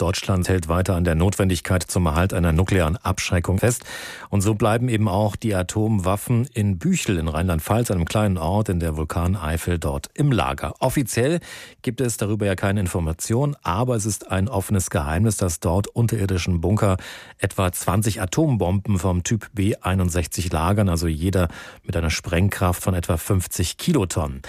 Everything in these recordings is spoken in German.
Deutschland hält weiter an der Notwendigkeit zum Erhalt einer nuklearen Abschreckung fest. Und so bleiben eben auch die Atomwaffen in Büchel in Rheinland-Pfalz, einem kleinen Ort in der Vulkaneifel, dort im Lager. Offiziell gibt es darüber ja keine Information, aber es ist ein offenes Geheimnis, dass dort unterirdischen Bunker etwa 20 Atombomben vom Typ B61 lagern, also jeder mit einer Sprengkraft von etwa 50 Kilotonnen.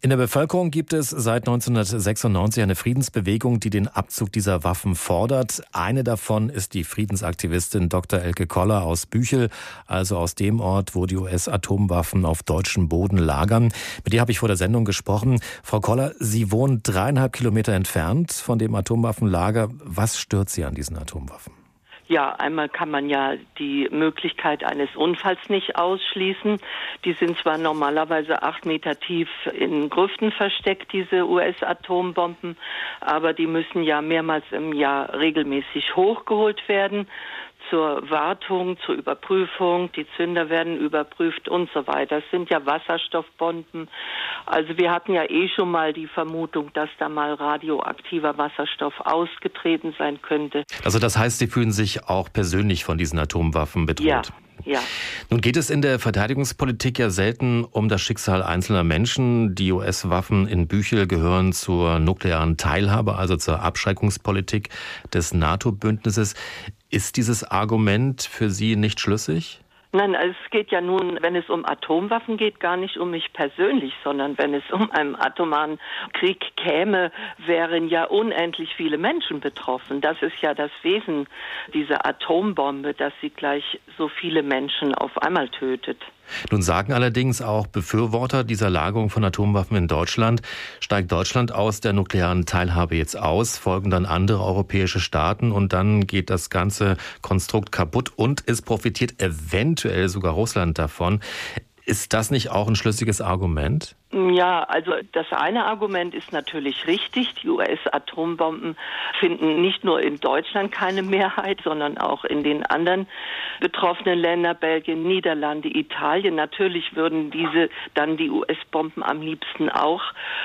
In der Bevölkerung gibt es seit 1996 eine Friedensbewegung, die den Abzug dieser Waffen fordert. Eine davon ist die Friedensaktivistin Dr. Elke Koller aus Büchel, also aus dem Ort, wo die US-Atomwaffen auf deutschem Boden lagern. Mit ihr habe ich vor der Sendung gesprochen. Frau Koller, Sie wohnen dreieinhalb Kilometer entfernt von dem Atomwaffenlager. Was stört Sie an diesen Atomwaffen? Ja, einmal kann man ja die Möglichkeit eines Unfalls nicht ausschließen. Die sind zwar normalerweise acht Meter tief in Grüften versteckt, diese US-Atombomben, aber die müssen ja mehrmals im Jahr regelmäßig hochgeholt werden zur Wartung, zur Überprüfung. Die Zünder werden überprüft und so weiter. Es sind ja Wasserstoffbomben. Also wir hatten ja eh schon mal die Vermutung, dass da mal radioaktiver Wasserstoff ausgetreten sein könnte. Also das heißt, Sie fühlen sich auch persönlich von diesen Atomwaffen bedroht? Ja. Ja. Nun geht es in der Verteidigungspolitik ja selten um das Schicksal einzelner Menschen. Die US-Waffen in Büchel gehören zur nuklearen Teilhabe, also zur Abschreckungspolitik des NATO-Bündnisses. Ist dieses Argument für Sie nicht schlüssig? Nein, also es geht ja nun, wenn es um Atomwaffen geht, gar nicht um mich persönlich, sondern wenn es um einen atomaren Krieg käme, wären ja unendlich viele Menschen betroffen. Das ist ja das Wesen dieser Atombombe, dass sie gleich so viele Menschen auf einmal tötet. Nun sagen allerdings auch Befürworter dieser Lagerung von Atomwaffen in Deutschland, steigt Deutschland aus der nuklearen Teilhabe jetzt aus, folgen dann andere europäische Staaten und dann geht das ganze Konstrukt kaputt und es profitiert eventuell sogar Russland davon. Ist das nicht auch ein schlüssiges Argument? Ja, also das eine Argument ist natürlich richtig. Die US-Atombomben finden nicht nur in Deutschland keine Mehrheit, sondern auch in den anderen betroffenen Ländern, Belgien, Niederlande, Italien. Natürlich würden diese dann die US-Bomben am liebsten auch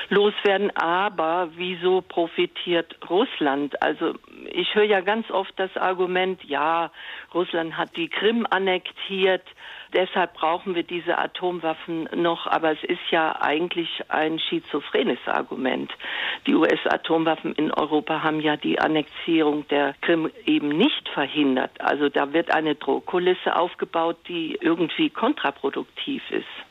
loswerden. Aber wieso profitiert Russland? Also ich höre ja ganz oft das Argument, ja, Russland hat die Krim annektiert. Deshalb brauchen wir diese Atomwaffen noch. Aber es ist ja eigentlich ein schizophrenes Argument. Die US-Atomwaffen in Europa haben ja die Annexierung der Krim eben nicht verhindert. Also da wird eine Drohkulisse aufgebaut, die irgendwie kontraproduktiv ist.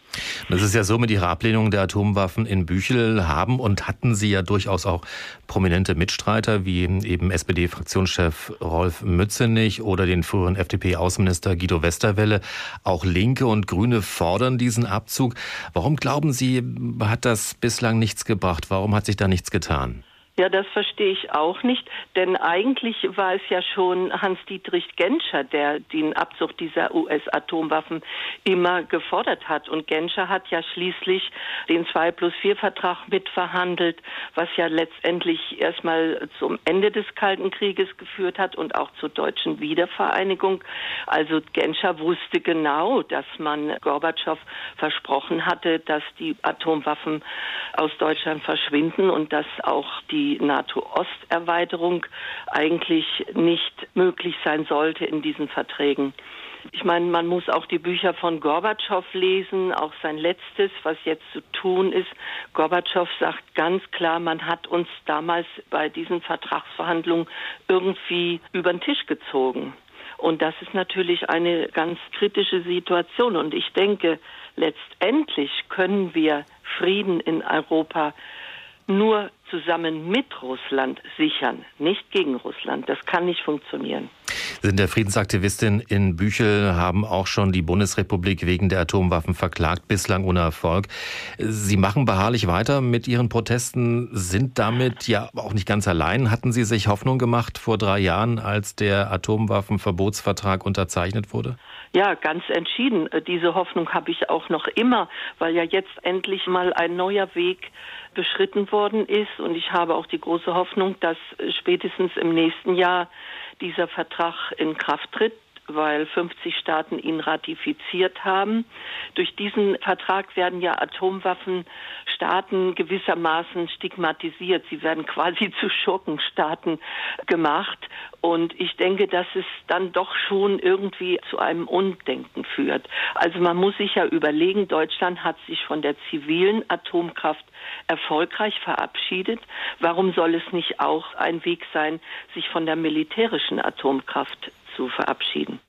Das ist ja so, mit Ihrer Ablehnung der Atomwaffen in Büchel haben und hatten Sie ja durchaus auch prominente Mitstreiter, wie eben SPD-Fraktionschef Rolf Mützenich oder den früheren FDP-Außenminister Guido Westerwelle. Auch Linke und Grüne fordern diesen Abzug. Warum glauben Sie, hat das bislang nichts gebracht? Warum hat sich da nichts getan? Ja, das verstehe ich auch nicht, denn eigentlich war es ja schon Hans-Dietrich Genscher, der den Abzug dieser US-Atomwaffen immer gefordert hat. Und Genscher hat ja schließlich den 2 plus 4 Vertrag mitverhandelt, was ja letztendlich erstmal zum Ende des Kalten Krieges geführt hat und auch zur deutschen Wiedervereinigung. Also Genscher wusste genau, dass man Gorbatschow versprochen hatte, dass die Atomwaffen aus Deutschland verschwinden und dass auch die NATO-Osterweiterung eigentlich nicht möglich sein sollte in diesen Verträgen. Ich meine, man muss auch die Bücher von Gorbatschow lesen, auch sein letztes, was jetzt zu tun ist. Gorbatschow sagt ganz klar, man hat uns damals bei diesen Vertragsverhandlungen irgendwie über den Tisch gezogen. Und das ist natürlich eine ganz kritische Situation. Und ich denke, letztendlich können wir Frieden in Europa nur zusammen mit Russland sichern, nicht gegen Russland. Das kann nicht funktionieren. Sind der Friedensaktivistin in Büchel, haben auch schon die Bundesrepublik wegen der Atomwaffen verklagt, bislang ohne Erfolg. Sie machen beharrlich weiter mit Ihren Protesten, sind damit ja auch nicht ganz allein. Hatten Sie sich Hoffnung gemacht vor drei Jahren, als der Atomwaffenverbotsvertrag unterzeichnet wurde? Ja, ganz entschieden. Diese Hoffnung habe ich auch noch immer, weil ja jetzt endlich mal ein neuer Weg beschritten worden ist. Und ich habe auch die große Hoffnung, dass spätestens im nächsten Jahr dieser Vertrag in Kraft tritt. Weil 50 Staaten ihn ratifiziert haben. Durch diesen Vertrag werden ja Atomwaffenstaaten gewissermaßen stigmatisiert. Sie werden quasi zu Schurkenstaaten gemacht. Und ich denke, dass es dann doch schon irgendwie zu einem Undenken führt. Also man muss sich ja überlegen, Deutschland hat sich von der zivilen Atomkraft erfolgreich verabschiedet. Warum soll es nicht auch ein Weg sein, sich von der militärischen Atomkraft zu verabschieden?